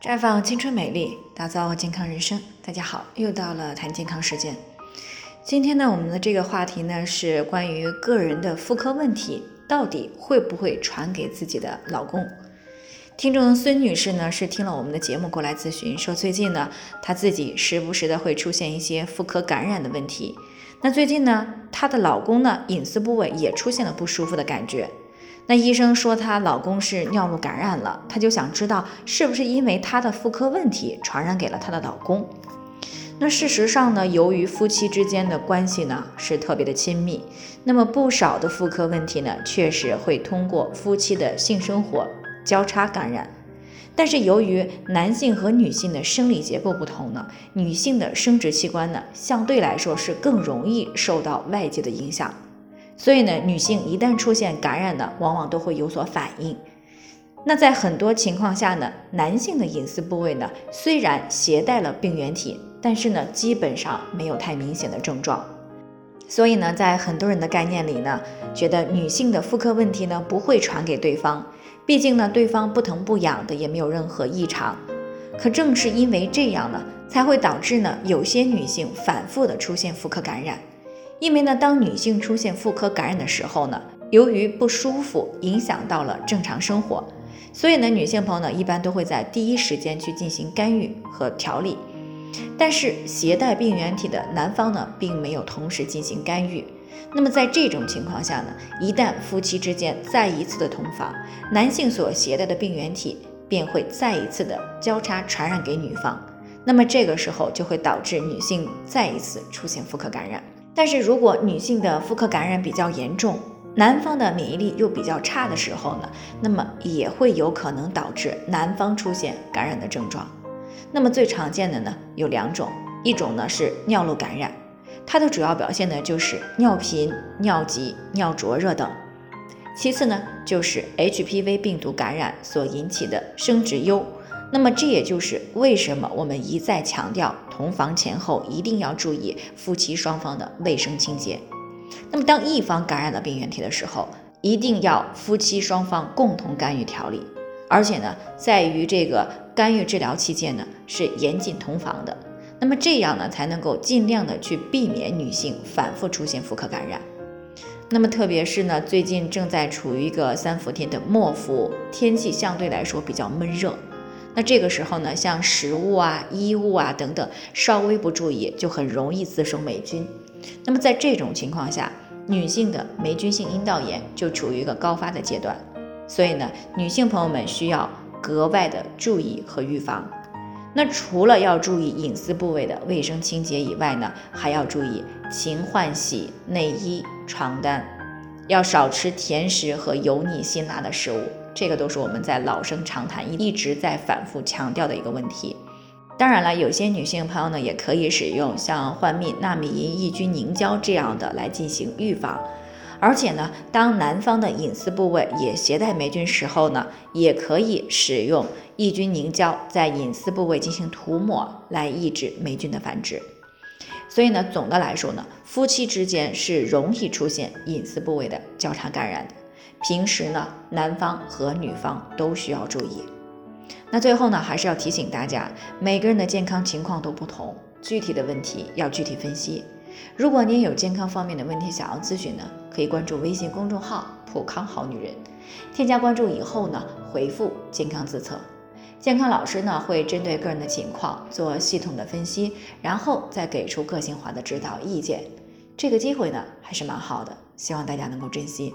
绽放青春美丽，打造健康人生。大家好，又到了谈健康时间。今天呢，我们的这个话题呢是关于个人的妇科问题，到底会不会传给自己的老公？听众孙女士呢是听了我们的节目过来咨询，说最近呢她自己时不时的会出现一些妇科感染的问题。那最近呢，她的老公呢隐私部位也出现了不舒服的感觉。那医生说她老公是尿路感染了，她就想知道是不是因为她的妇科问题传染给了她的老公。那事实上呢，由于夫妻之间的关系呢是特别的亲密，那么不少的妇科问题呢确实会通过夫妻的性生活交叉感染。但是由于男性和女性的生理结构不同呢，女性的生殖器官呢相对来说是更容易受到外界的影响。所以呢，女性一旦出现感染呢，往往都会有所反应。那在很多情况下呢，男性的隐私部位呢，虽然携带了病原体，但是呢，基本上没有太明显的症状。所以呢，在很多人的概念里呢，觉得女性的妇科问题呢不会传给对方，毕竟呢，对方不疼不痒的，也没有任何异常。可正是因为这样呢，才会导致呢，有些女性反复的出现妇科感染。因为呢，当女性出现妇科感染的时候呢，由于不舒服影响到了正常生活，所以呢，女性朋友呢一般都会在第一时间去进行干预和调理。但是携带病原体的男方呢，并没有同时进行干预。那么在这种情况下呢，一旦夫妻之间再一次的同房，男性所携带的病原体便会再一次的交叉传染给女方。那么这个时候就会导致女性再一次出现妇科感染。但是如果女性的妇科感染比较严重，男方的免疫力又比较差的时候呢，那么也会有可能导致男方出现感染的症状。那么最常见的呢有两种，一种呢是尿路感染，它的主要表现呢就是尿频、尿急、尿灼热等；其次呢就是 HPV 病毒感染所引起的生殖疣。那么这也就是为什么我们一再强调同房前后一定要注意夫妻双方的卫生清洁。那么当一方感染了病原体的时候，一定要夫妻双方共同干预调理，而且呢，在于这个干预治疗期间呢是严禁同房的。那么这样呢才能够尽量的去避免女性反复出现妇科感染。那么特别是呢，最近正在处于一个三伏天的末伏，天气相对来说比较闷热。那这个时候呢，像食物啊、衣物啊等等，稍微不注意就很容易滋生霉菌。那么在这种情况下，女性的霉菌性阴道炎就处于一个高发的阶段。所以呢，女性朋友们需要格外的注意和预防。那除了要注意隐私部位的卫生清洁以外呢，还要注意勤换洗内衣、床单，要少吃甜食和油腻辛辣的食物。这个都是我们在老生常谈，一直在反复强调的一个问题。当然了，有些女性朋友呢，也可以使用像幻蜜纳米银抑菌凝胶这样的来进行预防。而且呢，当男方的隐私部位也携带霉菌时候呢，也可以使用抑菌凝胶在隐私部位进行涂抹，来抑制霉菌的繁殖。所以呢，总的来说呢，夫妻之间是容易出现隐私部位的交叉感染的。平时呢，男方和女方都需要注意。那最后呢，还是要提醒大家，每个人的健康情况都不同，具体的问题要具体分析。如果您有健康方面的问题想要咨询呢，可以关注微信公众号“普康好女人”，添加关注以后呢，回复“健康自测”，健康老师呢会针对个人的情况做系统的分析，然后再给出个性化的指导意见。这个机会呢还是蛮好的，希望大家能够珍惜。